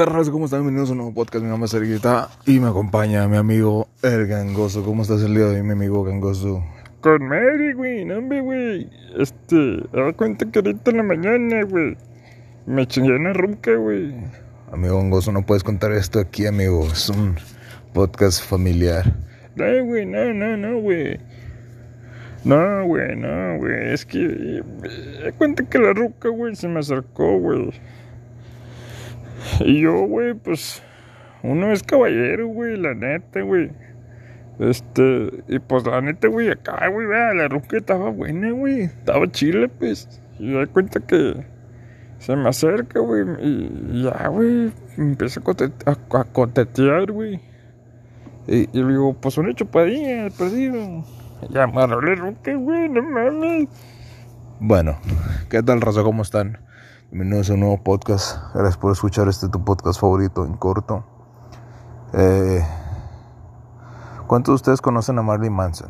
¿Cómo están? Bienvenidos a un nuevo podcast. Mi nombre es Erguita y me acompaña mi amigo El Gangoso. ¿Cómo estás el día de hoy, mi amigo Gangoso? Con Mary, güey, no, güey. Este, da cuenta que ahorita en la mañana, güey, me chingué una ruca, güey. Amigo Gangoso, no puedes contar esto aquí, amigo. Es un podcast familiar. No, güey, no, no, no, güey. No, güey, no, güey. Es que. Da cuenta que la ruca, güey, se me acercó, güey. Y yo, güey, pues, uno es caballero, güey, la neta, güey. Este, y pues la neta, güey, acá, güey, vea, la ruca estaba buena, güey. Estaba chile, pues. Y da cuenta que se me acerca, güey. Y ya, güey, empieza a, cotetear, güey. Y, y, le digo, pues una chupadilla, perdido. Ya me la ruca, güey, no mames. Bueno, ¿qué tal, raza? ¿Cómo están? Bienvenidos a un nuevo podcast. Gracias por escuchar este tu podcast favorito en corto. Eh, ¿Cuántos de ustedes conocen a Marley Manson?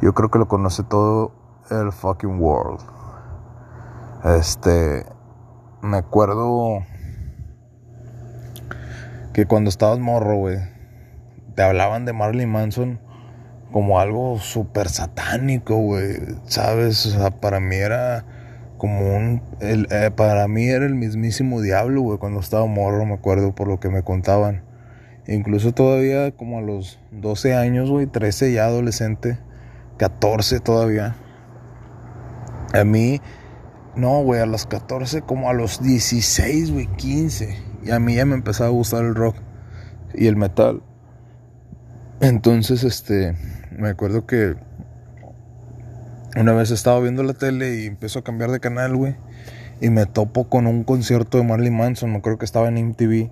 Yo creo que lo conoce todo el fucking world. Este, me acuerdo que cuando estabas morro, güey, te hablaban de Marley Manson como algo súper satánico, güey. ¿Sabes? O sea, para mí era como un... El, eh, para mí era el mismísimo diablo, güey, cuando estaba morro, me acuerdo por lo que me contaban. Incluso todavía como a los 12 años, güey, 13 ya adolescente, 14 todavía. A mí, no, güey, a los 14 como a los 16, güey, 15. Y a mí ya me empezaba a gustar el rock y el metal. Entonces, este, me acuerdo que una vez estaba viendo la tele y empezó a cambiar de canal, güey. Y me topo con un concierto de Marley Manson, me creo que estaba en MTV.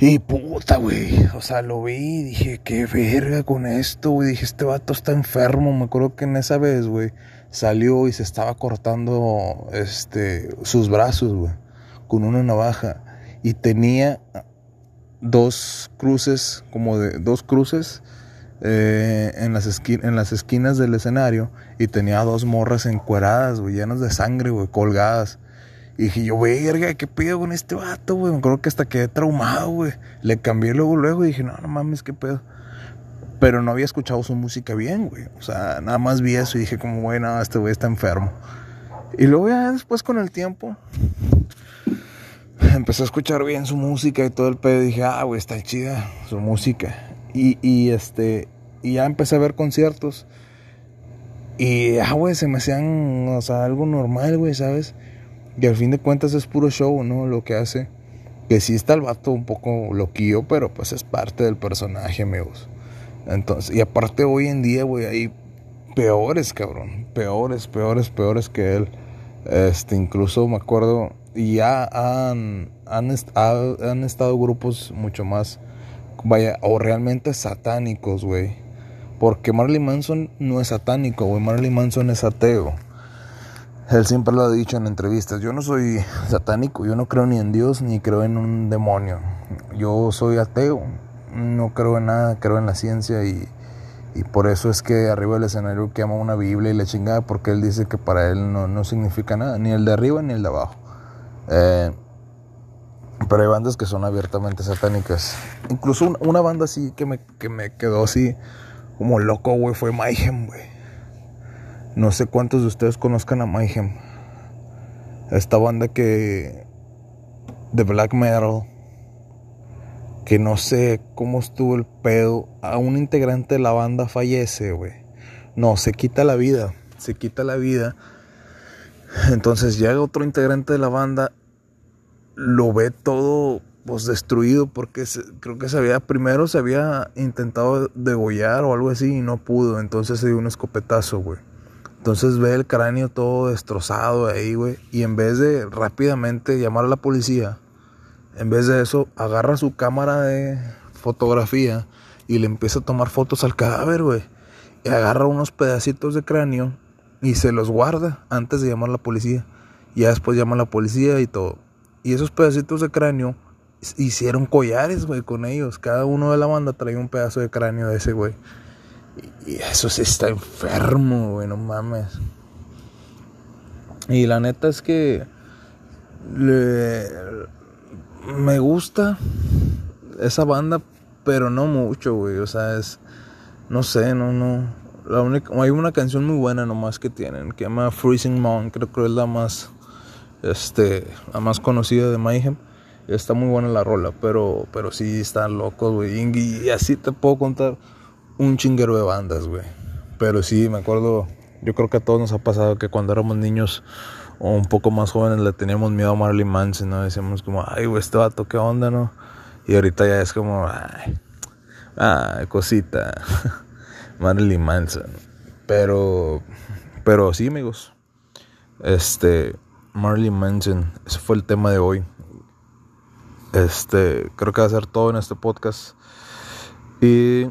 Y puta, güey. O sea, lo vi y dije, qué verga con esto, güey. Dije, este vato está enfermo. Me acuerdo que en esa vez, güey, salió y se estaba cortando este, sus brazos, güey, con una navaja. Y tenía dos cruces, como de dos cruces eh, en, las en las esquinas del escenario y tenía dos morras encueradas, güey, llenas de sangre, güey, colgadas. Y dije yo, verga, ¿qué pedo con este vato, güey? Me acuerdo que hasta quedé traumado, güey. Le cambié luego, luego y dije, no, no mames, qué pedo. Pero no había escuchado su música bien, güey. O sea, nada más vi eso y dije como, güey, no, este güey está enfermo. Y luego ya después con el tiempo, empecé a escuchar bien su música y todo el pedo. Y dije, ah, güey, está chida su música. Y, y, este, y ya empecé a ver conciertos. Y, ah, güey, se me hacían, o sea, algo normal, güey, ¿sabes? Y al fin de cuentas es puro show, ¿no? Lo que hace. Que sí está el vato un poco loquillo, pero pues es parte del personaje, amigos. Entonces, y aparte hoy en día, güey, hay peores, cabrón. Peores, peores, peores que él. Este, incluso me acuerdo, y ya han, han, han estado grupos mucho más vaya, o realmente satánicos, güey. Porque Marley Manson no es satánico, güey. Marley Manson es ateo. Él siempre lo ha dicho en entrevistas. Yo no soy satánico, yo no creo ni en Dios ni creo en un demonio. Yo soy ateo, no creo en nada, creo en la ciencia y, y por eso es que arriba del escenario que ama una Biblia y la chingada, porque él dice que para él no, no significa nada, ni el de arriba ni el de abajo. Eh, pero hay bandas que son abiertamente satánicas. Incluso una banda así que me, que me quedó así como loco, güey, fue Mayhem, güey. No sé cuántos de ustedes conozcan a Mayhem. Esta banda que. de black metal. Que no sé cómo estuvo el pedo. A un integrante de la banda fallece, güey. No, se quita la vida. Se quita la vida. Entonces llega otro integrante de la banda, lo ve todo pues destruido porque creo que se había primero se había intentado degollar o algo así y no pudo, entonces se dio un escopetazo, güey. Entonces ve el cráneo todo destrozado ahí, güey, y en vez de rápidamente llamar a la policía, en vez de eso agarra su cámara de fotografía y le empieza a tomar fotos al cadáver, güey. Y agarra unos pedacitos de cráneo y se los guarda antes de llamar a la policía. Y ya después llama a la policía y todo. Y esos pedacitos de cráneo hicieron collares, güey, con ellos. Cada uno de la banda traía un pedazo de cráneo de ese, güey. Y, eso sí está enfermo, güey, no mames. Y la neta es que me gusta esa banda, pero no mucho, güey. O sea, es. No sé, no, no. La única, hay una canción muy buena nomás que tienen, que se llama Freezing Mountain, creo que es la más, este, la más conocida de Mayhem. Está muy buena la rola, pero, pero sí están locos, güey. Y así te puedo contar un chinguero de bandas, güey. Pero sí, me acuerdo, yo creo que a todos nos ha pasado que cuando éramos niños o un poco más jóvenes le teníamos miedo a Marley Manson. Decíamos como, ay, güey, este vato, ¿qué onda, no? Y ahorita ya es como, ay, ay cosita, Marley Manson. Pero, pero sí, amigos. Este, Marley Manson, ese fue el tema de hoy. Este, creo que va a ser todo en este podcast. Y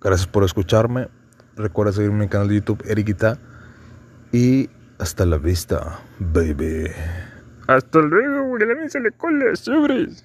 gracias por escucharme. Recuerda seguirme mi canal de YouTube, Eriquita. Y hasta la vista, baby. Hasta luego, güey. La se le cola, sobres.